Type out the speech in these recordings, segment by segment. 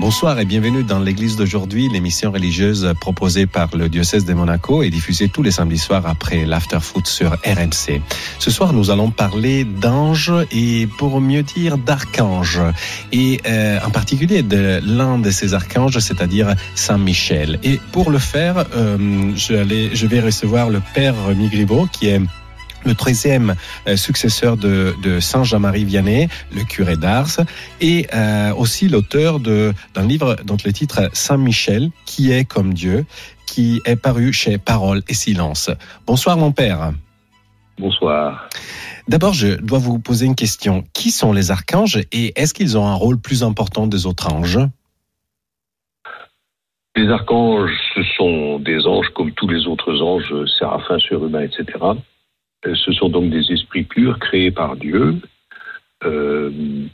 Bonsoir et bienvenue dans l'église d'aujourd'hui, l'émission religieuse proposée par le diocèse de Monaco et diffusée tous les samedis soirs après l'afterfoot sur RMC. Ce soir, nous allons parler d'anges et pour mieux dire d'archanges et euh, en particulier de l'un de ces archanges, c'est-à-dire Saint Michel. Et pour le faire, euh, je vais recevoir le père Migribo qui est le treizième euh, successeur de, de Saint Jean-Marie Vianney, le curé d'Ars, et euh, aussi l'auteur d'un livre dont le titre Saint Michel, qui est comme Dieu, qui est paru chez Parole et Silence. Bonsoir mon père. Bonsoir. D'abord, je dois vous poser une question. Qui sont les archanges et est-ce qu'ils ont un rôle plus important des autres anges? Les archanges, ce sont des anges comme tous les autres anges, séraphins, surhumains, etc. Euh, Ce sont donc des esprits purs créés par Dieu. Euh,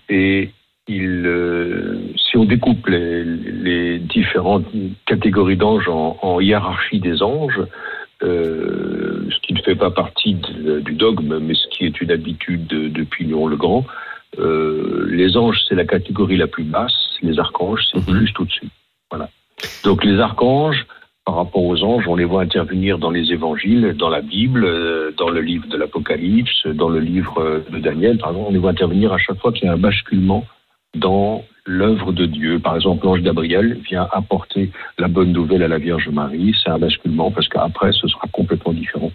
et ils, euh, si on découpe les, les différentes catégories d'anges en, en hiérarchie des anges, euh, ce qui ne fait pas partie de- du dogme, mais ce qui est une habitude de- depuis Léon le Grand, euh, les anges, c'est la catégorie la plus basse, les archanges, c'est Mhm. juste au-dessus. Voilà. Donc les archanges, par rapport aux anges, on les voit intervenir dans les évangiles, dans la Bible, euh, dans le livre de l'Apocalypse, dans le livre euh, de Daniel, par exemple, on les voit intervenir à chaque fois qu'il y a un basculement dans l'œuvre de Dieu. Par exemple, l'ange Gabriel vient apporter la bonne nouvelle à la Vierge Marie, c'est un basculement parce qu'après, ce sera complètement différent.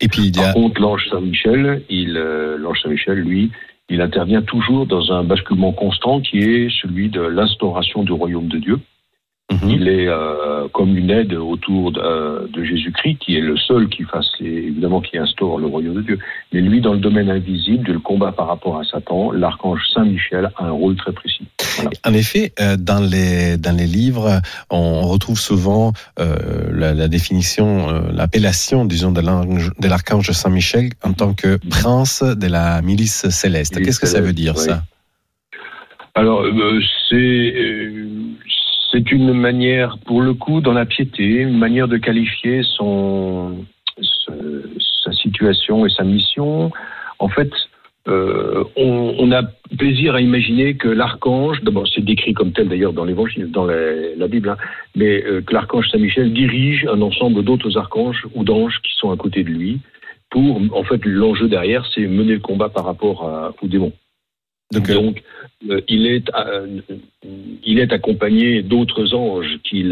Et puis il y a... Par contre, l'ange Saint-Michel, il, euh, l'ange Saint-Michel, lui, il intervient toujours dans un basculement constant qui est celui de l'instauration du royaume de Dieu. Mhm. Il est euh, comme une aide autour de, euh, de Jésus-Christ, qui est le seul qui fasse, les- évidemment, qui instaure le royaume de Dieu. Mais lui, dans le domaine invisible, du combat par rapport à Satan, l'archange Saint-Michel a un rôle très précis. En effet, euh, dans les dans les livres, on retrouve souvent la, la définition, l'appellation, disons, de l'archange Saint Michel en tant que prince de la milice céleste. Qu'est-ce que ça veut dire oui. ça? Alors, c'est c'est une manière, pour le coup, dans la piété, une manière de qualifier son sa situation et sa mission. En fait, euh, on, a plaisir à imaginer que l'archange, d'abord c'est décrit comme tel d'ailleurs dans l'Évangile, dans la, Bible, hein, mais euh, que l'archange Saint Michel dirige un ensemble d'autres archanges ou d'anges qui sont à côté de lui. Pour, en fait, l'enjeu derrière, c'est mener le combat par rapport aux démons. Donc, euh, Donc, euh, il, est, euh, il est accompagné d'autres anges qui,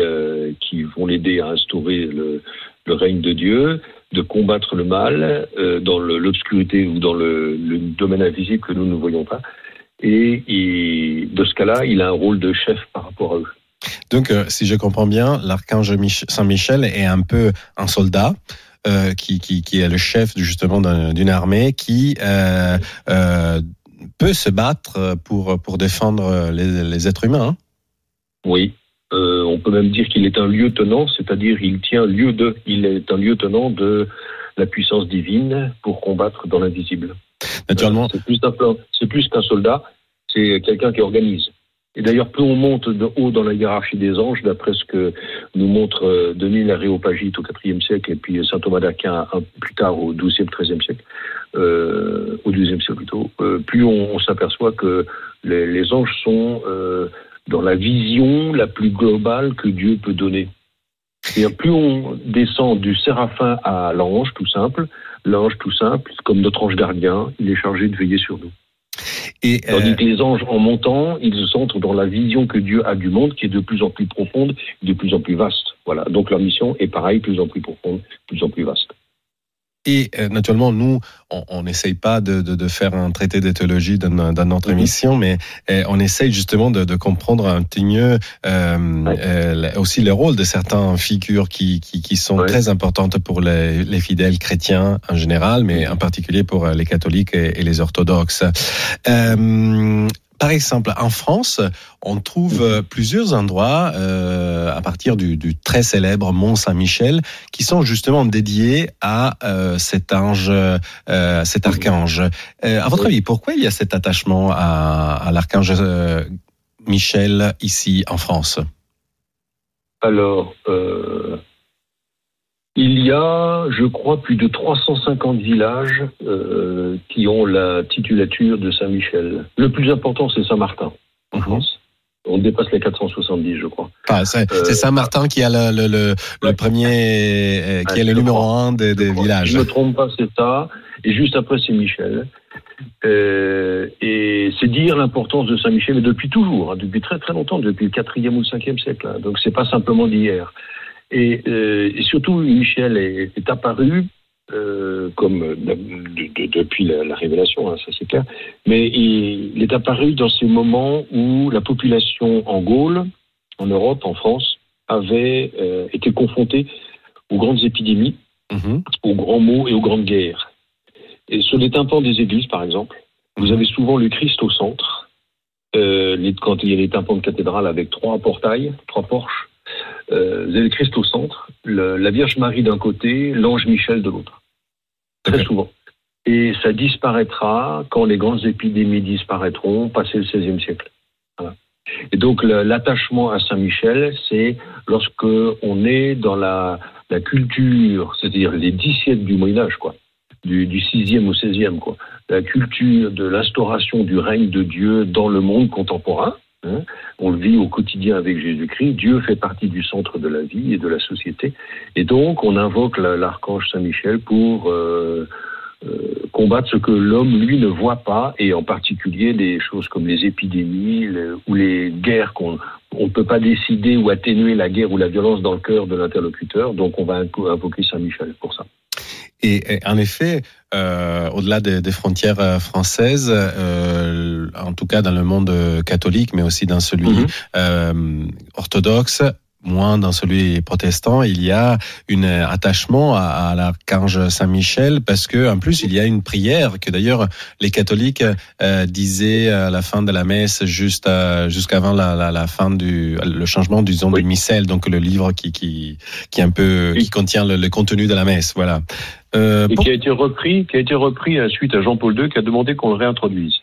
qui vont l'aider à instaurer le, le règne de Dieu, de combattre le mal dans l'obscurité ou dans le, le domaine invisible que nous ne voyons pas. Et, il- de ce cas-là, il a un rôle de chef par rapport à eux. Donc, si je comprends bien, l'archange Mich- Saint-Michel est un peu un soldat euh, qui, qui, qui est le chef justement d'un- d'une armée qui euh, euh, peut se battre pour, pour défendre les, les êtres humains. hein. Oui. Euh, on peut même dire qu'il est un lieutenant, c'est-à-dire il tient lieu de, il est un lieutenant de la puissance divine pour combattre dans l'invisible. Naturellement, c'est plus qu'un soldat, c'est quelqu'un qui organise. Et d'ailleurs, plus on monte de haut dans la hiérarchie des anges, d'après ce que nous montre euh, Denis l'Aréopagite au IVe siècle et puis saint Thomas d'Aquin plus tard au XIIe, XIIIe siècle, euh, au XIIe siècle plutôt, euh, plus on, s'aperçoit que les, anges sont euh, dans la vision la plus globale que Dieu peut donner. C'est-à-dire, plus on descend du séraphin à l'ange, tout simple, l'ange tout simple, comme notre ange gardien, il est chargé de veiller sur nous. Et, euh, Tandis que les anges, en montant, ils entrent dans la vision que Dieu a du monde, qui est de plus en plus profonde, de plus en plus vaste. Voilà. Donc leur mission est pareil, plus en plus profonde, plus en plus vaste. Et euh, naturellement, nous, on n'essaye pas de, de, de faire un traité de théologie dans, dans notre Mhm. émission, mais euh, on essaye justement de, de comprendre un petit mieux euh, euh, aussi le rôle de certaines figures qui, qui, qui sont très importantes pour les, les fidèles chrétiens en général, mais en particulier pour euh, les catholiques et, et les orthodoxes. Par exemple, en France, on trouve euh, plusieurs endroits euh, à partir du, du très célèbre Mont Saint-Michel qui sont justement dédiés à euh, cet ange, euh, cet archange. À votre avis, pourquoi il y a cet attachement à, à l'archange Michel ici en France? Alors, Il y a, je crois, plus de 350 villages euh, qui ont la titulature de Saint-Michel. Le plus important, c'est Saint-Martin, en. France. On dépasse les 470, je crois. Ah, c'est Euh, c'est Saint-Martin qui a le, le, le, le Ouais. premier, euh, qui est le numéro crois. un des, des Je villages. Je ne me trompe pas, c'est ça. Et juste après, c'est Michel. Euh, et c'est dire l'importance de Saint-Michel, mais depuis toujours, hein, depuis très très longtemps, depuis le 4e ou le 5e siècle. hein. Donc c'est pas simplement d'hier. Et, euh, et surtout, Michel est, est apparu euh, comme de- de- depuis la, la révélation, hein, ça c'est clair. Mais il, il est apparu dans ces moments où la population en Gaule, en Europe, en France, avait euh, été confrontée aux grandes épidémies Mhm. aux grands mots et aux grandes guerres. Et sur les tympans des églises, par exemple, vous avez souvent le Christ au centre. Euh, les- quand il y a les tympans de cathédrale avec trois portails, trois porches, euh, vous avez le Christ au centre, le- la Vierge Marie d'un côté, l'ange Michel de l'autre. Très souvent. Et ça disparaîtra quand les grandes épidémies disparaîtront, passé le XVIe siècle. Voilà. Et donc l'attachement à Saint-Michel, c'est lorsque on est dans la, la culture, c'est-à-dire les dix siècles du Moyen Âge, quoi, du, du 6e au 16e, quoi, la culture de l'instauration du règne de Dieu dans le monde contemporain. Hein. on le vit au quotidien avec Jésus-Christ. Dieu fait partie du centre de la vie et de la société. Et donc, on invoque la- l'archange Saint-Michel pour euh, euh, combattre ce que l'homme, lui, ne voit pas, et en particulier des choses comme les épidémies ou les guerres qu'on on ne peut pas décider ou atténuer la guerre ou la violence dans le cœur de l'interlocuteur. Donc, on va invo- invoquer Saint-Michel pour ça. Et, et en effet, euh, au-delà des, des frontières euh, françaises, euh, en tout cas dans le monde euh, catholique, mais aussi dans celui euh, orthodoxe, moins dans celui protestant, il y a un attachement à, à l'archange Saint-Michel parce que en plus il y a une prière que d'ailleurs les catholiques euh, disaient à la fin de la messe juste jusqu'avant la, la, la fin du le changement du Oui. du missel, donc le livre qui qui qui un peu Oui. qui contient le, le contenu de la messe, voilà. Euh, Et pour- qui a été repris, qui a été repris euh, suite à Jean-Paul II qui a demandé qu'on le réintroduise.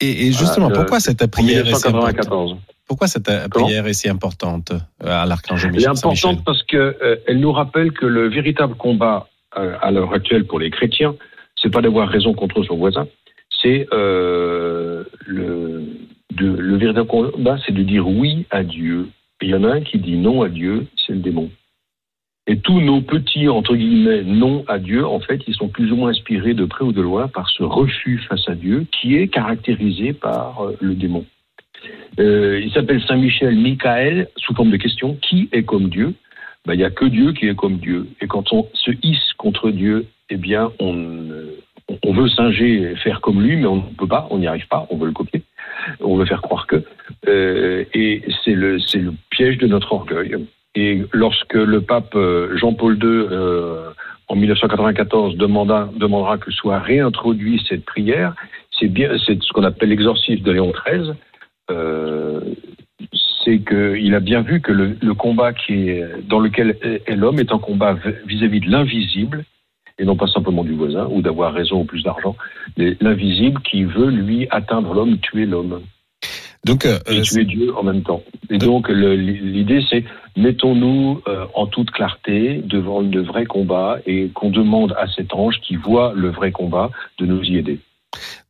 et, et justement, pourquoi cette En prière est si importante? 1994. Pourquoi cette euh, prière est si importante euh, à l'archange Elle est Michel importante parce que euh, elle nous rappelle que le véritable combat euh, à l'heure actuelle pour les chrétiens, c'est pas d'avoir raison contre son voisin, c'est euh, le, véritable combat, c'est de dire oui à Dieu. Et il y en a un qui dit non à Dieu, c'est le démon. Et tous nos petits, entre guillemets, non à Dieu, en fait, ils sont plus ou moins inspirés de près ou de loin par ce refus face à Dieu qui est caractérisé par euh, le démon. Euh, il s'appelle Saint Michel Michael, sous forme de question, qui est comme Dieu? Ben, Il n'y a que Dieu qui est comme Dieu. Et quand on se hisse contre Dieu, eh bien, on, euh, on veut singer et faire comme lui, mais on ne peut pas, on n'y arrive pas, on veut le copier, on veut faire croire que. Euh, et c'est le, c'est le piège de notre orgueil. Et lorsque le pape euh, Jean-Paul II, euh, en 1994, demanda, demandera que soit réintroduit cette prière, c'est bien, c'est ce qu'on appelle l'exorcisme de Léon XIII. Euh, c'est qu'il a bien vu que le, le combat qui est, dans lequel est, l'homme est un combat vis-à-vis de l'invisible, et non pas simplement du voisin, ou d'avoir raison ou plus d'argent, l'invisible qui veut, lui, atteindre l'homme, tuer l'homme, Donc, euh, et tuer Dieu en même temps. Et donc, le- l'idée, c'est mettons-nous euh, en toute clarté devant le vrai combat et qu'on demande à cet ange qui voit le vrai combat de nous y aider.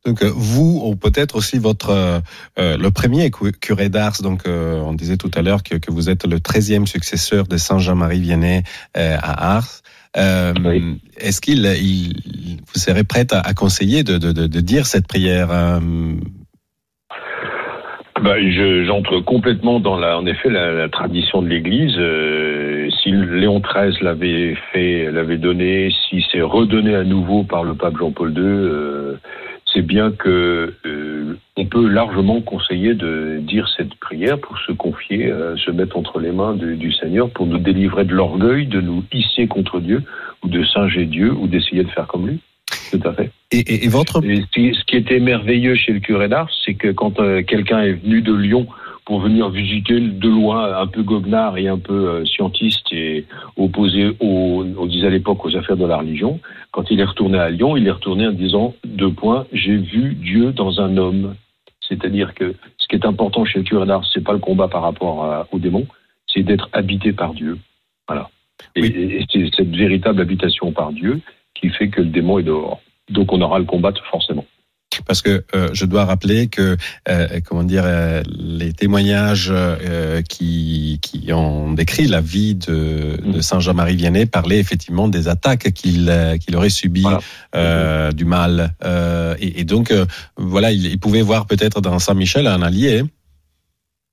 Donc euh, vous, ou peut-être aussi votre euh, euh, le premier cu- curé d'Ars. Donc euh, on disait tout à l'heure que, que vous êtes le 13e successeur de Saint Jean-Marie Vianney euh, à Ars. Euh, Oui. Est-ce qu'il il, vous serez prête à, à conseiller de, de, de, de dire cette prière je- J'entre complètement dans la, en effet la, tradition de l'Église. Euh, si Léon XIII l'avait fait, l'avait donné, si c'est redonné à nouveau par le pape Jean-Paul II, euh, c'est bien que euh, on peut largement conseiller de dire cette prière pour se confier, euh, se mettre entre les mains du Seigneur pour nous délivrer de l'orgueil, de nous hisser contre Dieu ou de singer Dieu ou d'essayer de faire comme lui. Tout à fait. et, et, et votre Et ce qui- était merveilleux chez le curé d'Ars, c'est que quand euh, quelqu'un est venu de Lyon pour venir visiter de loin, un peu goguenard et un peu euh, scientiste et opposé, aux, on disait à l'époque, aux affaires de la religion, quand il est retourné à Lyon, il est retourné en disant, deux points, j'ai vu Dieu dans un homme. C'est-à-dire que ce qui est important chez le curé d'Ars, c'est pas le combat par rapport à- au démon, c'est d'être habité par Dieu. Voilà. Et, et c'est cette véritable habitation par Dieu qui fait que le démon est dehors. Donc on aura à le combattre forcément. Parce que euh, je dois rappeler que euh, comment dire euh, les témoignages qui, qui ont décrit la vie de, de Saint Jean-Marie Vianney parlaient effectivement des attaques qu'il qu'il aurait subies, Voilà. euh, du mal, et, et donc voilà, il, il pouvait voir peut-être dans Saint Michel un allié.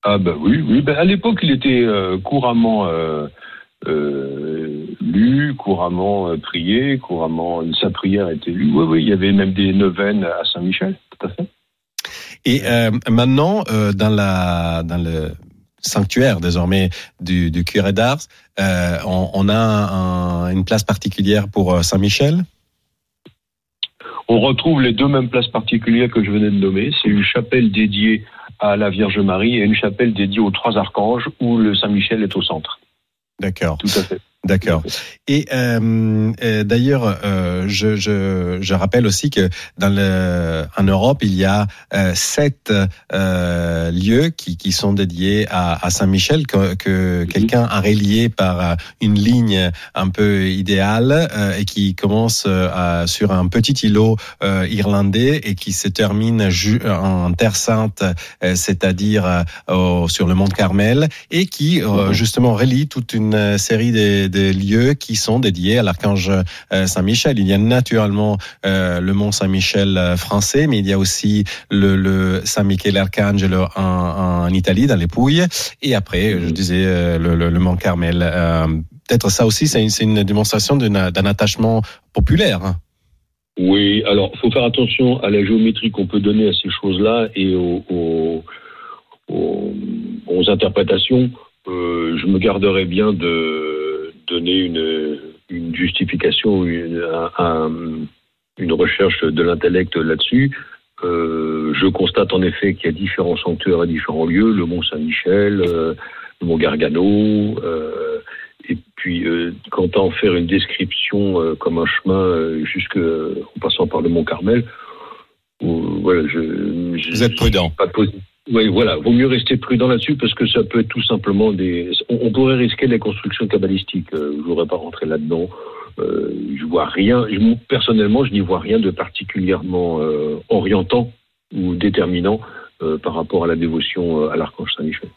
Ah ben oui, oui. Ben à l'époque, il était couramment couramment euh, prié, couramment sa prière était lue. Oui, oui, il y avait même des neuvaines à Saint-Michel, tout à fait. Et euh, maintenant, euh, dans la dans le sanctuaire désormais du, du curé d'Ars, euh, on, on a un- une place particulière pour euh, Saint Michel. On retrouve les deux mêmes places particulières que je venais de nommer. C'est une chapelle dédiée à la Vierge Marie et une chapelle dédiée aux trois archanges où le Saint-Michel est au centre. D'accord, Tout à fait. D'accord. Et euh, euh, d'ailleurs, euh, je, je, je rappelle aussi que dans le, en Europe, il y a euh, sept euh, lieux qui, qui sont dédiés à, à Saint-Michel que, que quelqu'un a relié par une ligne un peu idéale euh, et qui commence euh, à- sur un petit îlot euh, irlandais et qui se termine ju- en Terre Sainte, euh, c'est-à-dire euh, sur le mont Carmel, et qui euh, Mhm. justement relie toute une série de, de lieux qui sont dédiés à l'archange euh, Saint-Michel. Il y a naturellement euh, le mont Saint-Michel euh, français, mais il y a aussi le, le Saint-Michel Arcangelo en, en Italie, dans les Pouilles, et après, je Mhm. disais, euh, le, le, le mont Carmel. Euh, Peut-être ça aussi, c'est une, une démonstration d'un attachement populaire. hein. Oui, alors faut faire attention à la géométrie qu'on peut donner à ces choses-là et aux, aux, aux- aux interprétations. Je me garderai bien de donner une, une justification, une, un- un- une recherche de l'intellect là-dessus. Euh, je constate en effet qu'il y a différents sanctuaires à différents lieux, le Mont Saint-Michel, euh, le Mont Gargano, euh, et puis, quant à en faire une description comme un chemin jusque en passant par le Mont Carmel, voilà, je, je- Vous êtes prudent. Pas de oui, voilà, vaut mieux rester prudent là-dessus parce que ça peut être tout simplement des. On, pourrait risquer les constructions cabalistiques. Euh, je voudrais pas rentrer là-dedans. Euh, je vois rien. personnellement, je n'y vois rien de particulièrement euh, orientant ou déterminant euh, par rapport à la dévotion euh, à l'archange Saint-Michel.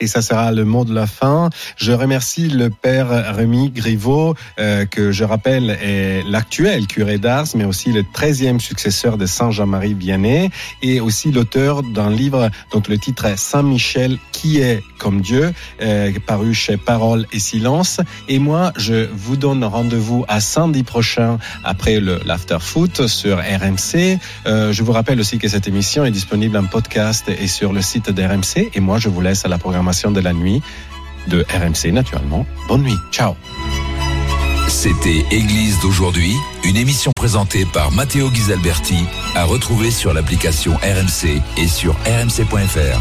Et ça sera le mot de la fin. Je remercie le père Rémi Griveau, euh, que je rappelle est l'actuel curé d'Ars, mais aussi le 13e successeur de Saint Jean-Marie Vianney, et aussi l'auteur d'un livre dont le titre est Saint Michel, qui est comme Dieu, euh, paru chez Parole et Silence. Et moi, je vous donne rendez-vous à samedi prochain après le l'after foot sur RMC. Euh, je vous rappelle aussi que cette émission est disponible en podcast et sur le site d'RMC. Et moi, je vous laisse à la de la nuit de RMC, naturellement. Bonne nuit. Ciao. C'était Église d'aujourd'hui, une émission présentée par Matteo Ghisalberti, à retrouver sur l'application RMC et sur rmc.fr.